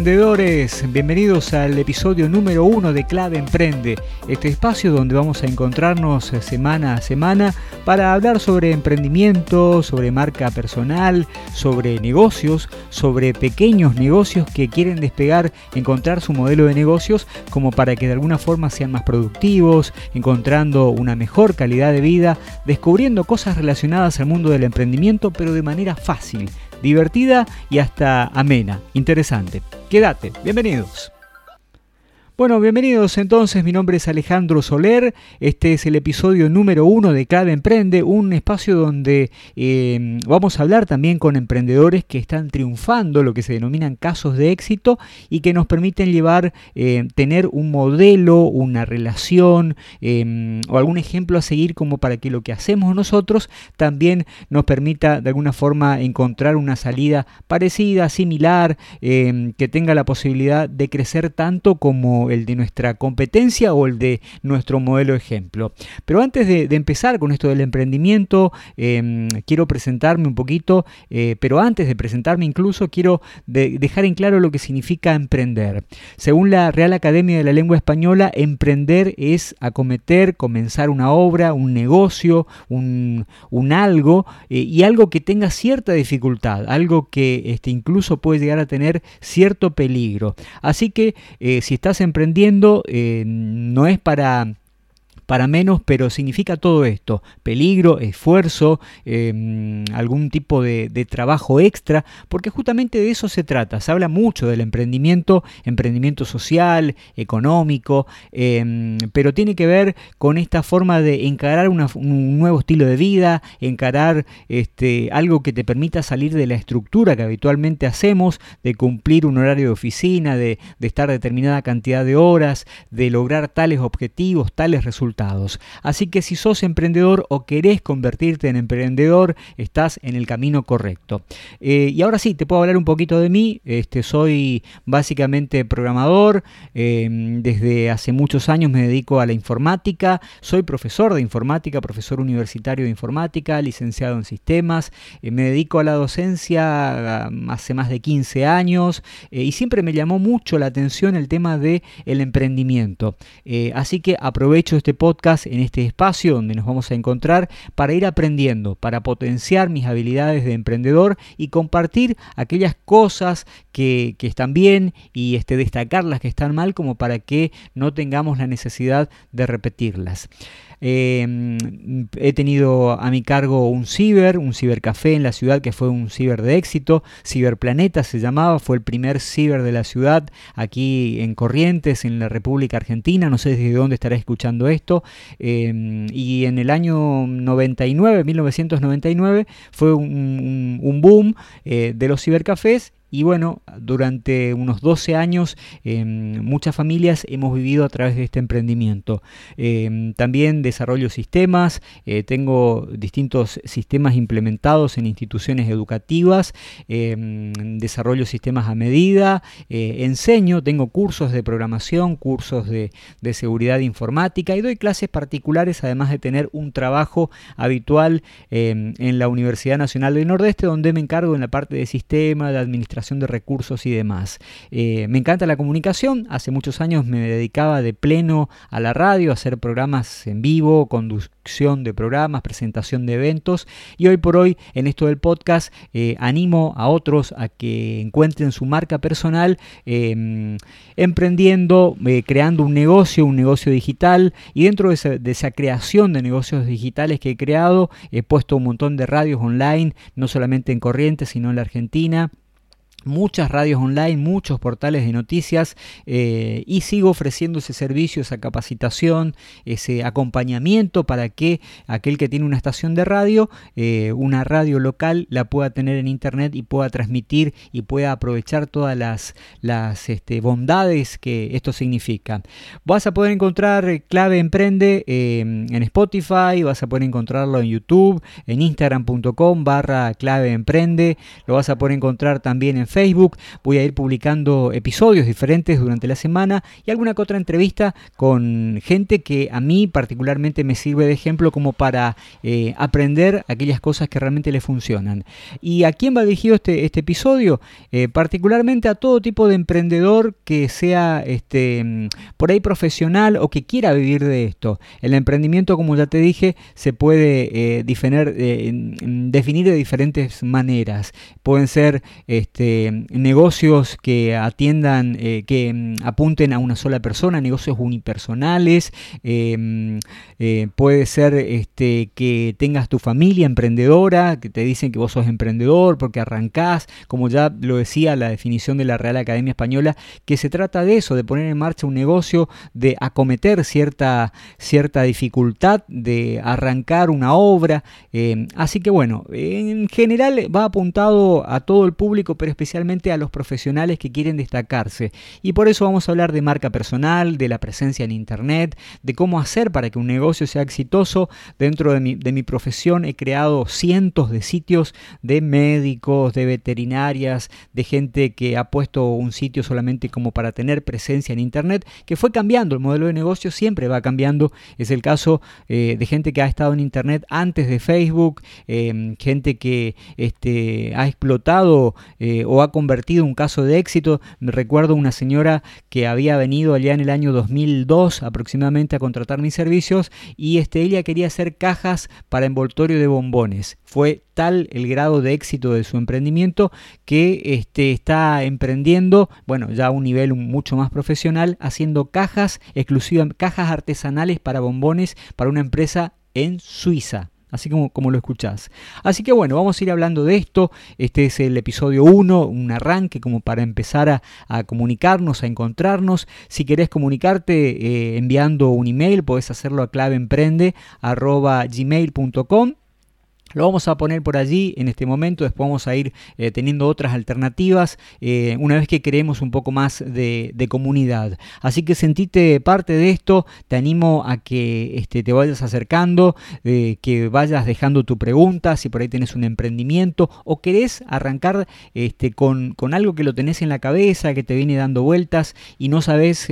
emprendedores, bienvenidos al episodio número uno de Clave Emprende, este espacio donde vamos a encontrarnos semana a semana para hablar sobre emprendimiento, sobre marca personal, sobre negocios, sobre pequeños negocios que quieren despegar, encontrar su modelo de negocios como para que de alguna forma sean más productivos, encontrando una mejor calidad de vida, descubriendo cosas relacionadas al mundo del emprendimiento pero de manera fácil divertida y hasta amena, interesante. Quédate, bienvenidos. Bueno, bienvenidos entonces, mi nombre es Alejandro Soler, este es el episodio número uno de Clave Emprende, un espacio donde em, vamos a hablar también con emprendedores que están triunfando, lo que se denominan casos de éxito y que nos permiten llevar, em, tener un modelo, una relación em, o algún ejemplo a seguir como para que lo que hacemos nosotros también nos permita de alguna forma encontrar una salida parecida, similar, que tenga la posibilidad de crecer tanto como el de nuestra competencia o el de nuestro modelo ejemplo. Pero antes de, empezar con esto del emprendimiento, em, quiero presentarme un poquito, eh, pero antes de presentarme incluso quiero dejar en claro lo que significa emprender. Según la Real Academia de la Lengua Española, emprender es acometer, comenzar una obra, un negocio, un, algo eh, y algo que tenga cierta dificultad, algo que este, incluso puede llegar a tener cierto peligro. Así que eh, si estás emprendiendo, aprendiendo eh, no es para para menos, pero significa todo esto, peligro, esfuerzo, em, algún tipo de, trabajo extra, porque justamente de eso se trata. Se habla mucho del emprendimiento, emprendimiento social, económico, em, pero tiene que ver con esta forma de encarar un nuevo estilo de vida, encarar este, algo que te permita salir de la estructura que habitualmente hacemos, de cumplir un horario de oficina, de, de estar determinada cantidad de horas, de lograr tales objetivos, tales resultados Así que si sos emprendedor o querés convertirte en emprendedor, estás en el camino correcto. Eh, y ahora sí, te puedo hablar un poquito de mí. Este, soy básicamente programador. Em, desde hace muchos años me dedico a la informática. Soy profesor de informática, profesor universitario de informática, licenciado en sistemas. Eh, me dedico a la docencia um, hace más de 15 años eh, y siempre me llamó mucho la atención el tema del el emprendimiento. así que aprovecho este podcast en este espacio donde nos vamos a encontrar para ir aprendiendo, para potenciar mis habilidades de emprendedor y compartir aquellas cosas que, están bien y este, destacar las que están mal como para que no tengamos la necesidad de repetirlas. Em, he tenido a mi cargo un ciber, un cibercafé en la ciudad que fue un ciber de éxito. Ciberplaneta se llamaba, fue el primer ciber de la ciudad aquí en Corrientes, en la República Argentina. No sé desde dónde estará escuchando esto. Em, y en el año 99, 1999, fue un, boom eh, de los cibercafés y bueno, durante unos 12 años em, muchas familias hemos vivido a través de este emprendimiento. Em, también desarrollo sistemas, eh, tengo distintos sistemas implementados en instituciones educativas, em, desarrollo sistemas a medida, eh, enseño, tengo cursos de programación, cursos de, seguridad informática y doy clases particulares además de tener un trabajo habitual en la Universidad Nacional del Nordeste donde me encargo en la parte de sistema, de administración, de recursos y demás. Eh, me encanta la comunicación, hace muchos años me dedicaba de pleno a la radio, a hacer programas en vivo, conducción de programas, presentación de eventos. Y hoy por hoy en esto del podcast eh, animo a otros a que encuentren su marca personal em, emprendiendo, eh, creando un negocio, un negocio digital. Y dentro de esa, de esa creación de negocios digitales que he creado he puesto un montón de radios online, no solamente en Corrientes, sino en la Argentina muchas radios online, muchos portales de noticias eh, y sigo ofreciendo ese servicio, esa capacitación, ese acompañamiento para que aquel que tiene una estación de radio, eh, una radio local, la pueda tener en internet y pueda transmitir y pueda aprovechar todas las, las este, bondades que esto significa. Vas a poder encontrar Clave Emprende eh, en Spotify, vas a poder encontrarlo en YouTube, en instagram.com barra Clave Emprende, lo vas a poder encontrar también en Facebook. Voy a ir publicando episodios diferentes durante la semana y alguna que otra entrevista con gente que a mí particularmente me sirve de ejemplo como para eh, aprender aquellas cosas que realmente le funcionan. ¿Y a quién va dirigido este, este episodio? Eh, particularmente a todo tipo de emprendedor que sea este, por ahí profesional o que quiera vivir de esto. El emprendimiento, como ya te dije, se puede eh, definir de diferentes maneras. Pueden ser este, negocios que atiendan, eh, que mm, apunten a una sola persona, negocios unipersonales. Em, eh, puede ser este, que tengas tu familia emprendedora, que te dicen que vos sos emprendedor porque arrancás, como ya lo decía la definición de la Real Academia Española, que se trata de eso, de poner en marcha un negocio, de acometer cierta, cierta dificultad, de arrancar una obra. Em, así que bueno, en general va apuntado a todo el público, pero especialmente a los profesionales que quieren destacarse. Y por eso vamos a hablar de marca personal, de la presencia en Internet, de cómo hacer para que un negocio sea exitoso. Dentro de mi, de mi profesión he creado cientos de sitios de médicos, de veterinarias, de gente que ha puesto un sitio solamente como para tener presencia en Internet, que fue cambiando. El modelo de negocio siempre va cambiando. Es el caso eh, de gente que ha estado en Internet antes de Facebook, eh, gente que este, ha explotado eh, o ha convertido un caso de éxito. Me recuerdo una señora que había venido allá en el año 2002 aproximadamente a contratar mis servicios y este, ella quería hacer cajas para envoltorio de bombones. Fue tal el grado de éxito de su emprendimiento que este, está emprendiendo, bueno, ya a un nivel mucho más profesional, haciendo cajas exclusivas, cajas artesanales para bombones para una empresa en Suiza así como, como lo escuchás. Así que bueno, vamos a ir hablando de esto. Este es el episodio 1, un arranque como para empezar a, comunicarnos, a encontrarnos. Si querés comunicarte eh, enviando un email, podés hacerlo a claveemprende.gmail.com lo vamos a poner por allí en este momento, después vamos a ir eh, teniendo otras alternativas eh, una vez que creemos un poco más de, comunidad. Así que sentite parte de esto, te animo a que este, te vayas acercando, eh, que vayas dejando tu pregunta, si por ahí tenés un emprendimiento o querés arrancar este, con, algo que lo tenés en la cabeza, que te viene dando vueltas y no sabes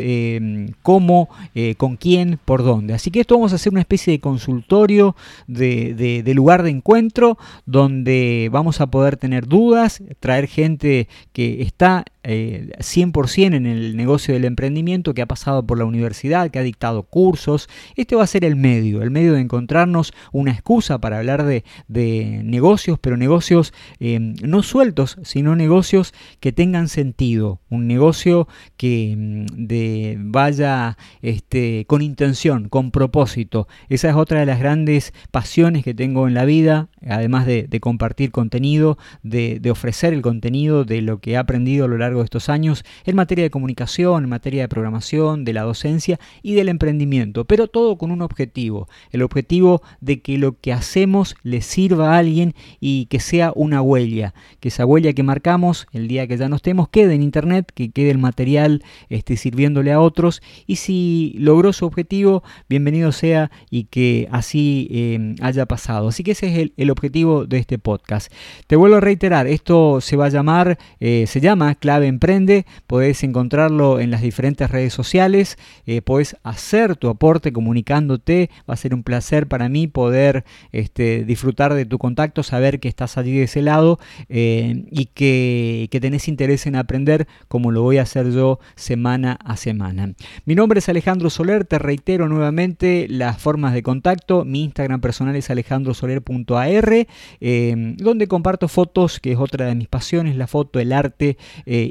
cómo, con quién, por dónde. Así que esto vamos a hacer una especie de consultorio, de, de lugar de encuentro encuentro donde vamos a poder tener dudas, traer gente que está 100% eh, en el negocio del emprendimiento, que ha pasado por la universidad, que ha dictado cursos. Este va a ser el medio, el medio de encontrarnos una excusa para hablar de, negocios, pero negocios eh, no sueltos, sino negocios que tengan sentido. Un negocio que mm, vaya este, con intención, con propósito. Esa es otra de las grandes pasiones que tengo en la vida, además de, compartir contenido, de, de ofrecer el contenido de lo que he aprendido a lo largo de estos años en materia de comunicación, en materia de programación, de la docencia y del emprendimiento, pero todo con un objetivo, el objetivo de que lo que hacemos le sirva a alguien y que sea una huella, que esa huella que marcamos el día que ya no estemos quede en internet, que quede el material este, sirviéndole a otros y si logró su objetivo, bienvenido sea y que así em, haya pasado. Así que ese es el, objetivo de este podcast. Te vuelvo a reiterar, esto se va a llamar, eh, se llama Clave Emprende, podés encontrarlo en las diferentes redes sociales, eh, podés hacer tu aporte comunicándote, va a ser un placer para mí poder este, disfrutar de tu contacto, saber que estás allí de ese lado eh, y que, que tenés interés en aprender como lo voy a hacer yo semana a semana. Mi nombre es Alejandro Soler, te reitero nuevamente las formas de contacto, mi Instagram personal es alejandrosoler.ar, eh, donde comparto fotos, que es otra de mis pasiones, la foto, el arte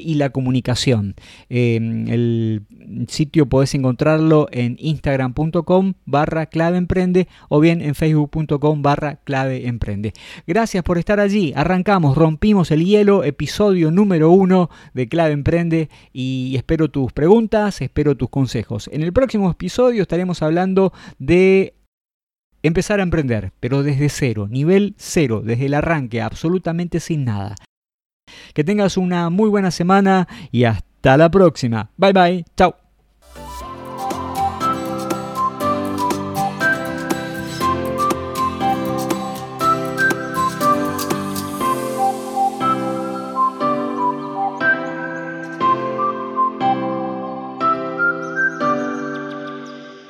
y la comunicación. Em, el sitio podés encontrarlo en instagram.com barra clave emprende o bien en facebook.com barra clave emprende. Gracias por estar allí. Arrancamos, rompimos el hielo, episodio número uno de clave emprende y espero tus preguntas, espero tus consejos. En el próximo episodio estaremos hablando de empezar a emprender, pero desde cero, nivel cero, desde el arranque, absolutamente sin nada. Que tengas una muy buena semana y hasta la próxima. Bye bye. Chao.